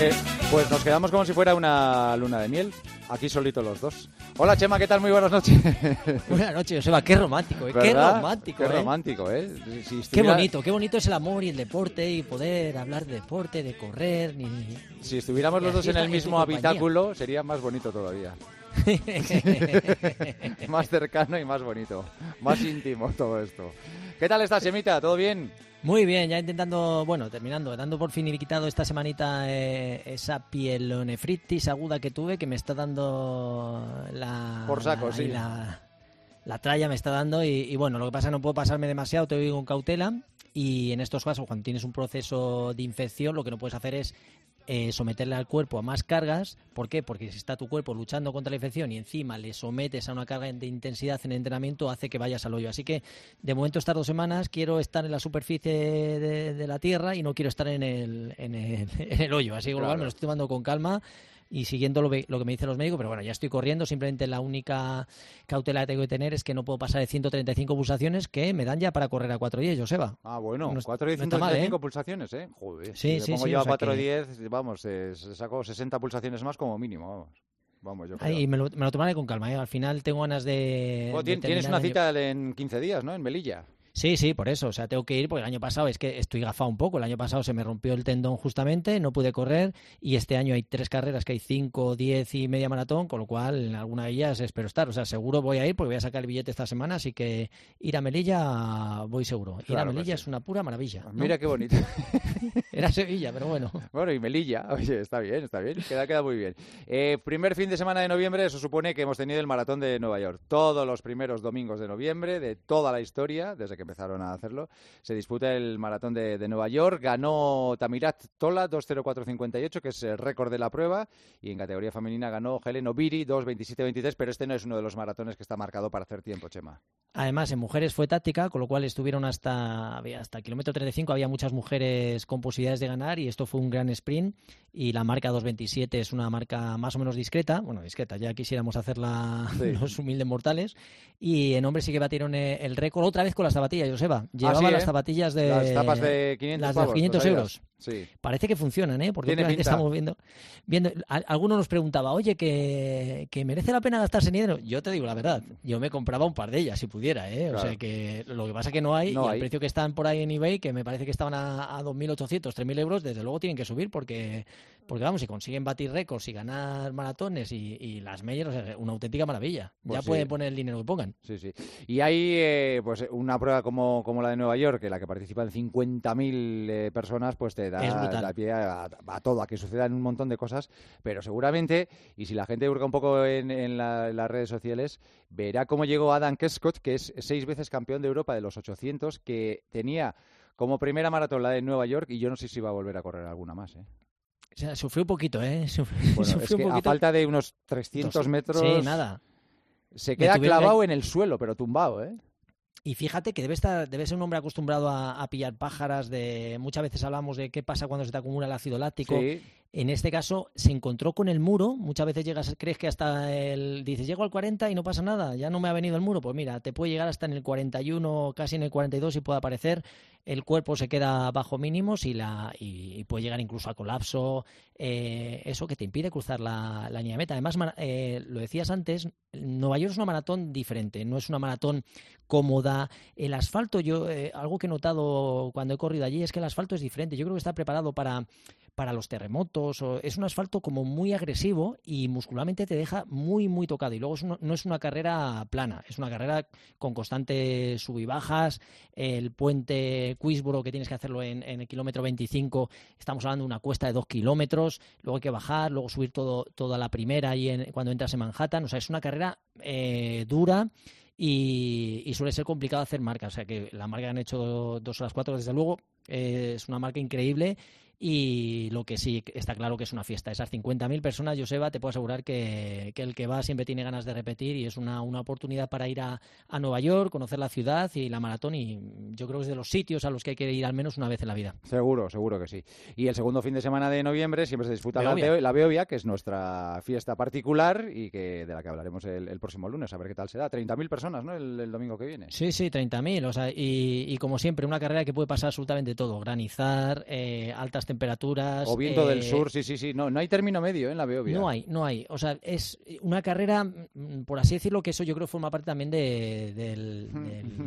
Eh, pues nos quedamos como si fuera una luna de miel, aquí solitos los dos. Hola Chema, ¿qué tal? Muy buenas noches. Buenas noches, Joseba, qué romántico, ¿eh? qué romántico. Qué ¿eh? romántico, ¿eh? Si Qué estuviera- bonito, qué bonito es el amor y el deporte y poder hablar de deporte, de correr, ni... Si estuviéramos los dos en el mismo habitáculo, sería más bonito todavía. más cercano y más bonito. Más íntimo todo esto. ¿Qué tal estás, Chemita? ¿Todo bien? Muy bien, ya intentando, bueno, terminando, dando por fin y quitado esta semanita eh, esa pielonefritis aguda que tuve que me está dando la... Por saco, sí. La, la tralla me está dando y, y bueno, lo que pasa no puedo pasarme demasiado, te digo con cautela y en estos casos cuando tienes un proceso de infección lo que no puedes hacer es eh, someterle al cuerpo a más cargas. ¿Por qué? Porque si está tu cuerpo luchando contra la infección y encima le sometes a una carga de intensidad en el entrenamiento, hace que vayas al hoyo. Así que de momento estas dos semanas quiero estar en la superficie de, de la Tierra y no quiero estar en el, en el, en el hoyo. Así que Claro. me lo estoy tomando con calma y siguiendo lo, que- lo que me dicen los médicos, pero bueno, ya estoy corriendo, simplemente la única cautela que tengo que tener es que no puedo pasar de 135 pulsaciones que me dan ya para correr a 4.10, Joseba. Ah, bueno, No- 4 no y está mal, 135 ¿eh? pulsaciones, ¿eh? Joder, Sí, si sí, pongo sí, yo a sea 4 que- 10, vamos, eh, saco 60 pulsaciones más como mínimo, vamos. Vamos, yo. Ay, y me lo, me lo tomaré con calma, ¿eh? al final tengo ganas de... Tienes una cita en 15 días, ¿no? En Melilla. Sí, sí, por eso. O sea, tengo que ir porque el año pasado es que estoy gafado un poco. El año pasado se me rompió el tendón justamente, no pude correr y este año hay tres carreras que hay cinco, diez y media maratón, con lo cual en alguna de ellas espero estar. O sea, seguro voy a ir porque voy a sacar el billete esta semana, así que ir a Melilla voy seguro. Ir a Claro Melilla sí. es una pura maravilla. ¿no? Mira qué bonito. Era Sevilla, pero bueno. Bueno, y Melilla, oye, está bien, está bien, queda, queda muy bien. Eh, primer fin de semana de noviembre, eso supone que hemos tenido el maratón de Nueva York. Todos los primeros domingos de noviembre, de toda la historia, desde que empezaron a hacerlo, se disputa el maratón de, de Nueva York. Ganó Tamirat Tola, 2.04.58, que es el récord de la prueba, y en categoría femenina ganó Helen Obiri, 2.27.23, pero este no es uno de los maratones que está marcado para hacer tiempo, Chema. Además, en mujeres fue táctica, con lo cual estuvieron hasta, hasta el kilómetro 35, había muchas mujeres con posibilidades de ganar y esto fue un gran sprint y la marca 2.27 es una marca más o menos discreta, bueno, discreta, ya quisiéramos hacerla Sí. los humildes mortales y en hombres sí que batieron eh, el récord otra vez con las zapatillas, Joseba. Llevaba sí, las ¿eh? zapatillas de... Las tapas de 500 las de pavos, 500 ¿no sabías? euros. Sí. Parece que funcionan, ¿eh? Porque Tiene últimamente pinta. estamos viendo, viendo a- alguno nos preguntaba, oye, que, que merece la pena gastarse en dinero. Yo te digo la verdad, yo me compraba un par de ellas si pudiera, ¿eh? O sea que lo que pasa que no hay, No y hay. el precio que están por ahí en eBay, que me parece que estaban a, a 2.800, 3.000 euros, desde luego tienen que subir porque, porque vamos, si consiguen batir récords y ganar maratones y, y las Meyer, o sea, una auténtica maravilla. Pues ya sí. pueden poner el dinero que pongan. Sí, sí. Y hay eh, pues una prueba como, como la de Nueva York, en la que participan 50.000 eh, personas, pues te da, da pie a, a todo, a que sucedan un montón de cosas, pero seguramente, y si la gente busca un poco en, en la- en las redes sociales, verá cómo llegó Adam Kescott, que es seis veces campeón de Europa de los 800, que tenía como primera maratón la de Nueva York, y yo no sé si va a volver a correr alguna más. ¿eh? O sea, sufrió un poquito, ¿eh? Sufrió, Bueno, es sufrió que un a poquito. falta de unos 300 Dos- metros, Sí, nada. se queda clavado en el suelo, pero tumbado, ¿eh? Y fíjate que debe estar, debe ser un hombre acostumbrado a, a pillar pájaras. De muchas veces hablamos de qué pasa cuando se te acumula el ácido láctico. Sí. En este caso se encontró con el muro. Muchas veces llegas, crees que hasta el dices llego al 40 y no pasa nada, ya no me ha venido el muro. Pues mira, te puede llegar hasta en el 41, casi en el 42 y puede aparecer. El cuerpo se queda bajo mínimos y la y, puede llegar incluso a colapso. eh, eso que te impide cruzar la, la línea de meta. Además, eh, lo decías antes, Nueva York es una maratón diferente. No es una maratón cómoda. El asfalto, yo eh, algo que he notado cuando he corrido allí es que el asfalto es diferente. Yo creo que está preparado para, para los terremotos. o- es un asfalto como muy agresivo y muscularmente te deja muy, muy tocado. Y luego es una- no es una carrera plana, es una carrera con constantes sub y bajas. El puente Queensboro, que tienes que hacerlo en, en el kilómetro 25, estamos hablando de una cuesta de dos kilómetros. Luego hay que bajar, luego subir todo, toda la primera y en, cuando entras en Manhattan. O sea, es una carrera eh, dura y, suele ser complicado hacer marcas. O sea que la marca que han hecho dos horas cuatro, desde luego, eh, es una marca increíble. Y lo que sí está claro que es una fiesta. Esas 50.000 personas, Joseba, te puedo asegurar que, que el que va siempre tiene ganas de repetir y es una, una oportunidad para ir a, a Nueva York, conocer la ciudad y la maratón. Y yo creo que es de los sitios a los que hay que ir al menos una vez en la vida. Seguro, seguro que sí. Y el segundo fin de semana de noviembre siempre se disputa la, Beovia. Beo- la Beovia, que es nuestra fiesta particular y que de la que hablaremos el, el próximo lunes, a ver qué tal se da. 30.000 personas, ¿no? El, el domingo que viene. Sí, sí, 30.000. O sea, y, y como siempre, una carrera que puede pasar absolutamente todo. Granizar, eh, altas temperaturas. O viento del sur, sí, sí, sí. No, no hay término medio en la Beovia. No hay, no hay. O sea, es una carrera, mm, por así decirlo, que eso yo creo forma parte también de,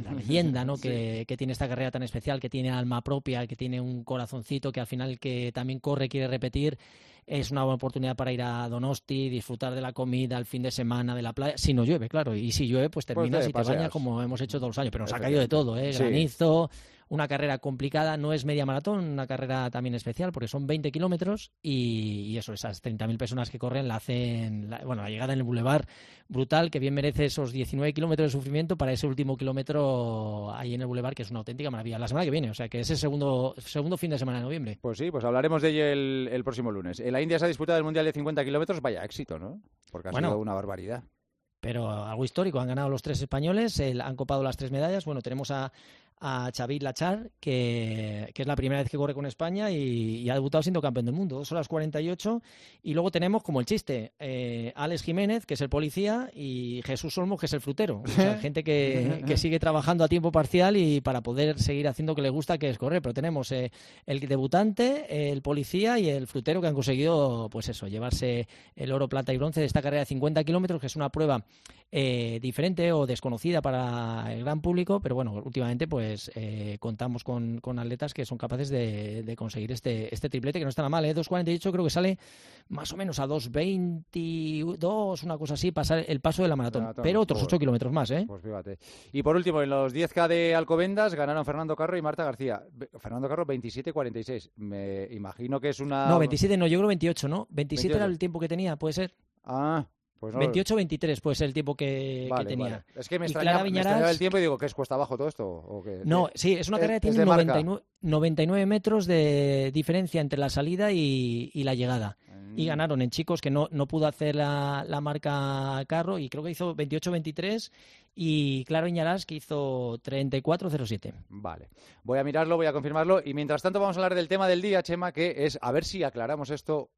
la leyenda ¿no? que, que, tiene esta carrera tan especial, que tiene alma propia, que tiene un corazoncito, que al final que también corre, quiere repetir es una buena oportunidad para ir a Donosti, disfrutar de la comida, el fin de semana, de la playa, si no llueve, claro, y si llueve, pues, pues terminas y te bañas como hemos hecho todos los años, pero nos ha caído de todo, ¿eh? granizo, una carrera complicada, no es media maratón, una carrera también especial porque son 20 kilómetros y, eso, esas 30.000 personas que corren la hacen, bueno, la llegada en el bulevar brutal que bien merece esos 19 kilómetros de sufrimiento para ese último kilómetro ahí en el bulevar que es una auténtica maravilla. La semana que viene, o sea que es el segundo, segundo fin de semana de noviembre. Pues sí, pues hablaremos de ello el, próximo lunes. En la India se ha disputado el Mundial de 50 kilómetros, vaya éxito, ¿no? Porque ha sido una barbaridad pero algo histórico. Han ganado los tres españoles, han copado las tres medallas. Bueno, tenemos a, a Xavi Lachar, que, es la primera vez que corre con España y, ha debutado siendo campeón del mundo, dos horas 48. Y luego tenemos como el chiste, eh, Alex Jiménez, que es el policía, y Jesús Olmos, que es el frutero. O sea, gente que, sigue trabajando a tiempo parcial y para poder seguir haciendo lo que le gusta, que es correr. Pero tenemos eh, el debutante, el policía y el frutero que han conseguido, pues eso, llevarse el oro, plata y bronce de esta carrera de 50 kilómetros, que es una prueba eh, diferente o desconocida para el gran público, pero bueno, últimamente pues eh, contamos con, atletas que son capaces de, conseguir este, este triplete, que no está nada mal, ¿eh? 2.48 creo que sale más o menos a 2.22, una cosa así, pasar el paso de la maratón, pero otros 8 kilómetros más, ¿eh? Pues fíjate. Y por último, en los 10K de Alcobendas ganaron Fernando Carro y Marta García. Fernando Carro 27.46, me imagino que es una... No, 27 no, yo creo 28, ¿no? 27 era el tiempo que tenía, ¿puede ser? Ah, 28-23 pues el tiempo que, tenía. Es que me extrañaba, el tiempo y digo, ¿qué es cuesta abajo todo esto? No, sí, es una carrera que tiene 99, 99, metros de diferencia entre la salida y, la llegada. Y mm. ganaron en chicos que no, no pudo hacer la, la marca carro y creo que hizo 28-23 y Claro Iñarás que hizo 34-07. Vale, voy a mirarlo, voy a confirmarlo y mientras tanto vamos a hablar del tema del día, Chema, que es a ver si aclaramos esto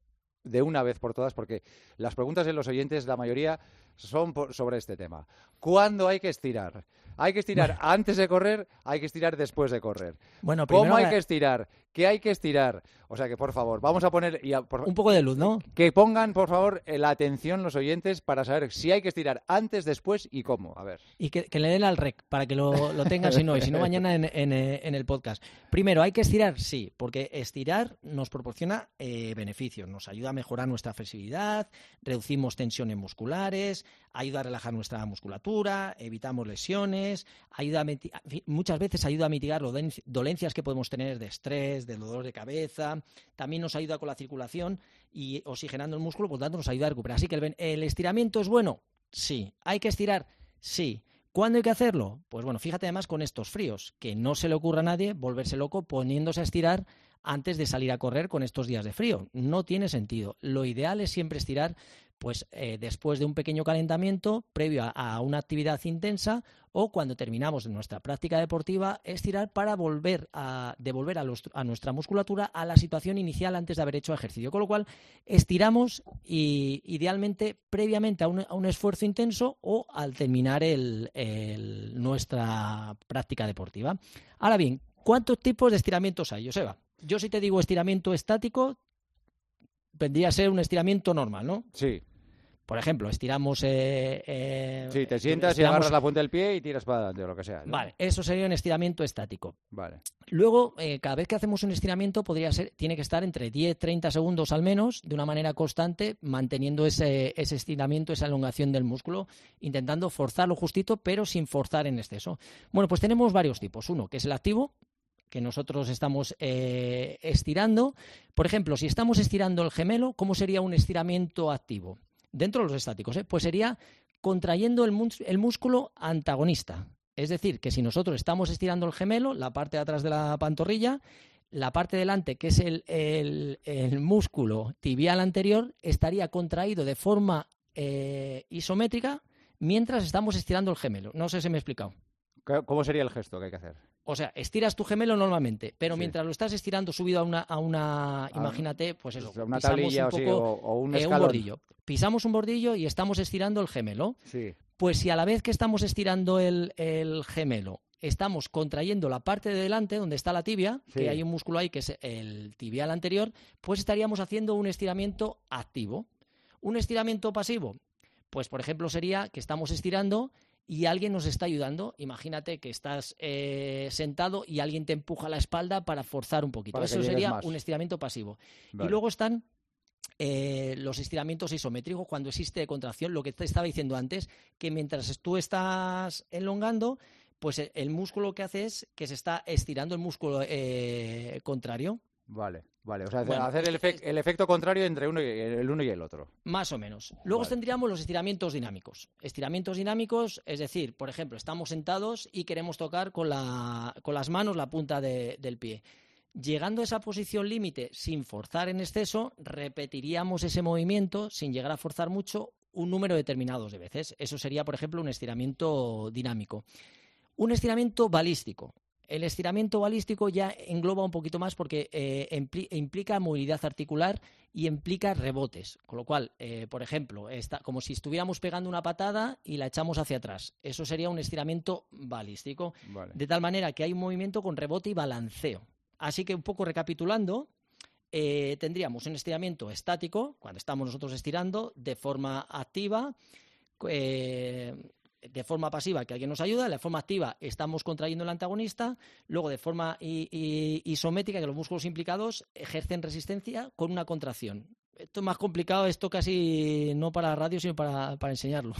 de una vez por todas, porque las preguntas de los oyentes, la mayoría son sobre este tema. ¿Cuándo hay que estirar? ¿Hay que estirar antes de correr? ¿Hay que estirar después de correr? Bueno, ¿Cómo hay que estirar? ¿Qué hay que estirar? O sea que, por favor, vamos a poner... Un poco de luz, ¿no? Que pongan, por favor, la atención los oyentes para saber si hay que estirar antes, después y cómo. A ver. Y que, le den al rec para que lo, tengan si no, y si no mañana en, eh, en, el podcast. Primero, ¿hay que estirar? Sí, porque estirar nos proporciona eh, beneficios. Nos ayuda a mejorar nuestra flexibilidad, reducimos tensiones musculares, ayuda a relajar nuestra musculatura, evitamos lesiones, ayuda muchas veces ayuda a mitigar dolencias que podemos tener de estrés, de dolor de cabeza, también nos ayuda con la circulación y oxigenando el músculo, por lo tanto nos ayuda a recuperar. Así que el, el estiramiento es bueno, sí. ¿Hay que estirar? Sí. ¿Cuándo hay que hacerlo? Pues bueno, fíjate además con estos fríos, que no se le ocurra a nadie volverse loco poniéndose a estirar antes de salir a correr con estos días de frío. No tiene sentido. Lo ideal es siempre estirar pues eh, después de un pequeño calentamiento previo a, una actividad intensa o cuando terminamos nuestra práctica deportiva, estirar para volver a devolver a, nuestra musculatura a la situación inicial antes de haber hecho ejercicio. Con lo cual, estiramos y idealmente previamente a un, esfuerzo intenso o al terminar nuestra práctica deportiva. Ahora bien, ¿cuántos tipos de estiramientos hay, Joseba? Yo si te digo estiramiento estático, vendría a ser un estiramiento normal, ¿no? Sí. Por ejemplo, estiramos. Eh, eh, sí, te sientas y agarras la punta del pie y tiras para adelante o lo que sea. Vale, eso sería un estiramiento estático. Vale. Luego, eh, cada vez que hacemos un estiramiento, podría ser, tiene que estar entre 10-30 segundos al menos, de una manera constante, manteniendo ese, ese estiramiento, esa elongación del músculo, intentando forzarlo justito, pero sin forzar en exceso. Bueno, pues tenemos varios tipos. Uno, que es el activo, que nosotros estamos estirando. Por ejemplo, si estamos estirando el gemelo, ¿cómo sería un estiramiento activo? Dentro de los estáticos, ¿eh? pues sería contrayendo el, músculo antagonista. Es decir, que si nosotros estamos estirando el gemelo, la parte de atrás de la pantorrilla, la parte delante, que es el, músculo tibial anterior, estaría contraído de forma eh, isométrica mientras estamos estirando el gemelo. No sé si me he explicado. ¿Cómo sería el gesto que hay que hacer? O sea, estiras tu gemelo normalmente, pero mientras lo estás estirando subido a una, a una imagínate, pues eso, una tablilla un poco, o, un, eh, un, bordillo. Pisamos un bordillo y estamos estirando el gemelo. Sí. Pues si a la vez que estamos estirando el, el gemelo estamos contrayendo la parte de delante donde está la tibia, que hay un músculo ahí que es el tibial anterior, pues estaríamos haciendo un estiramiento activo. Un estiramiento pasivo, pues por ejemplo sería que estamos estirando y alguien nos está ayudando. Imagínate que estás eh, sentado y alguien te empuja la espalda para forzar un poquito. Eso sería un estiramiento pasivo. Y luego están eh, los estiramientos isométricos, cuando existe contracción, lo que te estaba diciendo antes, que mientras tú estás elongando, pues e, el músculo que hace es que se está estirando el músculo eh, contrario. Vale, vale. O sea, hacer el, el, efecto contrario entre uno y, el uno y el otro. Más o menos. Luego tendríamos los estiramientos dinámicos. Estiramientos dinámicos, es decir, por ejemplo, estamos sentados y queremos tocar con, la, con las manos la punta del pie. Llegando a esa posición límite sin forzar en exceso, repetiríamos ese movimiento sin llegar a forzar mucho un número determinado de veces. Eso sería, por ejemplo, un estiramiento dinámico. Un estiramiento balístico. El estiramiento balístico ya engloba un poquito más porque eh, implica movilidad articular y implica rebotes. Con lo cual, eh, por ejemplo, está, como si estuviéramos pegando una patada y la echamos hacia atrás. Eso sería un estiramiento balístico. De tal manera que hay un movimiento con rebote y balanceo. Así que un poco recapitulando, eh, tendríamos un estiramiento estático, cuando estamos nosotros estirando, de forma activa, eh, de forma pasiva, que alguien nos ayuda, de forma activa estamos contrayendo el antagonista, luego de forma isométrica, que los músculos implicados ejercen resistencia con una contracción. Esto es más complicado, esto casi no para la radio, sino para, enseñarlo.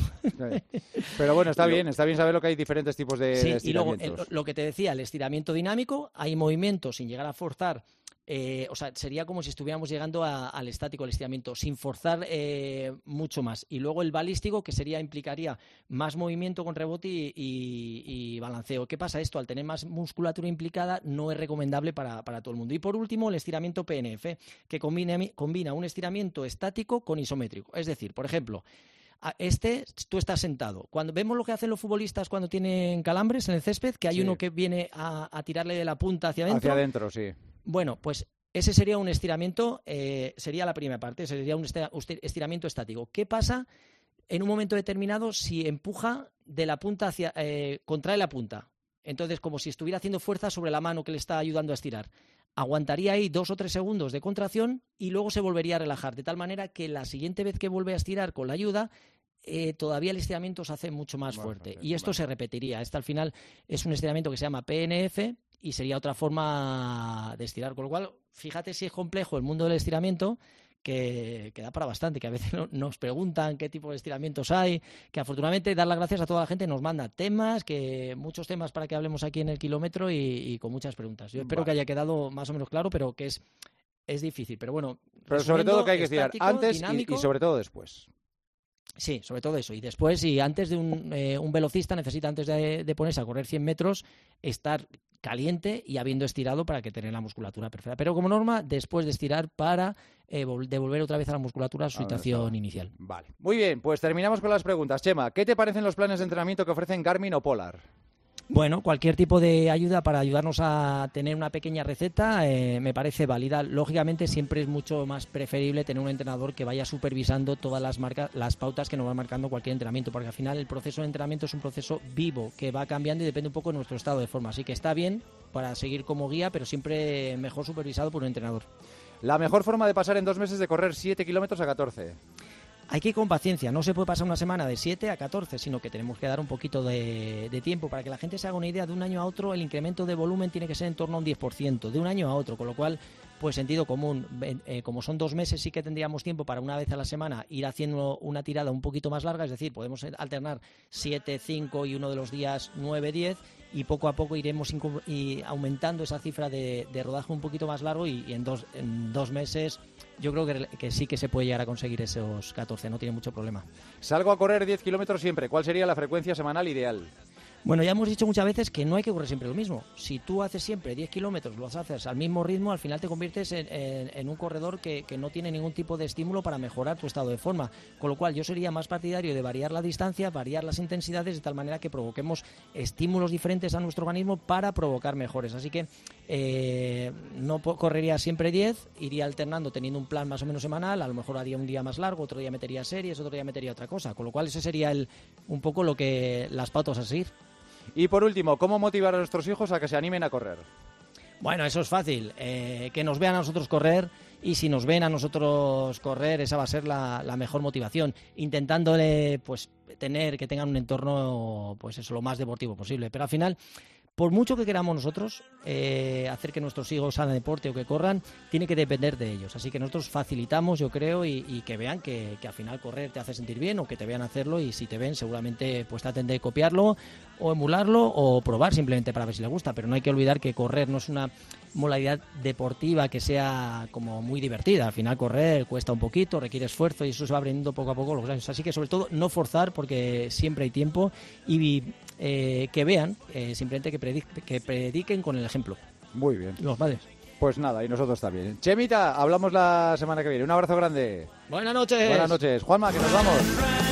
Pero bueno, está bien, está bien saber que hay diferentes tipos de, sí, Y luego, lo que te decía, el estiramiento dinámico, hay movimientos sin llegar a forzar eh, o sea, sería como si estuviéramos llegando al estático, al estiramiento, sin forzar eh, mucho más. Y luego el balístico, que sería implicaría más movimiento con rebote y, balanceo. ¿Qué pasa esto? Al tener más musculatura implicada, no es recomendable para, todo el mundo. Y por último, el estiramiento PNF, que combina, combina un estiramiento estático con isométrico. Es decir, por ejemplo, este, tú estás sentado. Cuando vemos lo que hacen los futbolistas cuando tienen calambres en el césped, que hay uno que viene a, a, tirarle de la punta hacia adentro. Hacia adentro, sí. Bueno, pues ese sería un estiramiento, eh, sería la primera parte, sería un estiramiento estático. ¿Qué pasa en un momento determinado si empuja de la punta hacia, eh, contrae la punta? Entonces, como si estuviera haciendo fuerza sobre la mano que le está ayudando a estirar. Aguantaría ahí dos o tres segundos de contracción y luego se volvería a relajar, de tal manera que la siguiente vez que vuelve a estirar con la ayuda, eh, todavía el estiramiento se hace mucho más, fuerte. y esto se repetiría. Este al final es un estiramiento que se llama PNF, y sería otra forma de estirar. Con lo cual, fíjate si es complejo el mundo del estiramiento, que, da para bastante, que a veces nos preguntan qué tipo de estiramientos hay, que afortunadamente dar las gracias a toda la gente nos manda temas, que muchos temas para que hablemos aquí en el kilómetro y, con muchas preguntas. Yo espero que haya quedado más o menos claro, pero que es, es difícil. Pero bueno, pero sobre todo que hay que estirar antes y, sobre todo después. Sí, sobre todo eso. Y después, y antes de un, eh, un velocista necesita, antes de, de, ponerse a correr 100 metros, estar caliente y habiendo estirado para que tenga la musculatura perfecta. Pero como norma, después de estirar para eh, devolver otra vez a la musculatura a su situación inicial. Vale. Muy bien, pues terminamos con las preguntas. Chema, ¿qué te parecen los planes de entrenamiento que ofrecen Garmin o Polar? Bueno, cualquier tipo de ayuda para ayudarnos a tener una pequeña receta eh, me parece válida. Lógicamente siempre es mucho más preferible tener un entrenador que vaya supervisando todas las marcas, las pautas que nos va marcando cualquier entrenamiento, porque al final el proceso de entrenamiento es un proceso vivo que va cambiando y depende un poco de nuestro estado de forma. Así que está bien para seguir como guía, pero siempre mejor supervisado por un entrenador. La mejor forma de pasar en dos meses de correr 7 kilómetros a 14 hay que ir con paciencia, no se puede pasar una semana de 7 a 14, sino que tenemos que dar un poquito de, tiempo para que la gente se haga una idea. De un año a otro, el incremento de volumen tiene que ser en torno a un 10%, de un año a otro, con lo cual, pues sentido común, eh, como son dos meses, sí que tendríamos tiempo para una vez a la semana ir haciendo una tirada un poquito más larga, es decir, podemos alternar 7, 5 y uno de los días 9, 10 y poco a poco iremos y aumentando esa cifra de, rodaje un poquito más largo y, en, dos, en dos meses yo creo que, que, sí que se puede llegar a conseguir esos 14, no tiene mucho problema. Salgo a correr 10 kilómetros siempre, ¿cuál sería la frecuencia semanal ideal? Bueno, ya hemos dicho muchas veces que no hay que correr siempre lo mismo. Si tú haces siempre 10 kilómetros, lo haces al mismo ritmo, al final te conviertes en, un corredor que, no tiene ningún tipo de estímulo para mejorar tu estado de forma. Con lo cual, yo sería más partidario de variar la distancia, variar las intensidades de tal manera que provoquemos estímulos diferentes a nuestro organismo para provocar mejores. Así que eh, no correría siempre 10, iría alternando teniendo un plan más o menos semanal. A lo mejor haría un día más largo, otro día metería series, otro día metería otra cosa. Con lo cual, ese sería el, un poco lo que las pautas a seguir. Y por último, ¿cómo motivar a nuestros hijos a que se animen a correr? Bueno, eso es fácil. Eh, que nos vean a nosotros correr y si nos ven a nosotros correr, esa va a ser la, la, mejor motivación. Intentándole, pues, tener, que tengan un entorno, pues eso, lo más deportivo posible. Pero al final, por mucho que queramos nosotros eh, hacer que nuestros hijos hagan deporte o que corran, tiene que depender de ellos. Así que nosotros facilitamos, yo creo, y, que vean que, al final correr te hace sentir bien o que te vean hacerlo y si te ven seguramente pues traten de copiarlo o emularlo o probar simplemente para ver si les gusta. Pero no hay que olvidar que correr no es una modalidad deportiva que sea como muy divertida. Al final correr cuesta un poquito, requiere esfuerzo y eso se va aprendiendo poco a poco los años. Así que sobre todo no forzar porque siempre hay tiempo y eh, que vean, eh, simplemente que, que prediquen con el ejemplo. Muy bien. Los padres. Pues nada, y nosotros también. Chemita, hablamos la semana que viene. Un abrazo grande. Buenas noches. Buenas noches. Juanma, que nos vamos.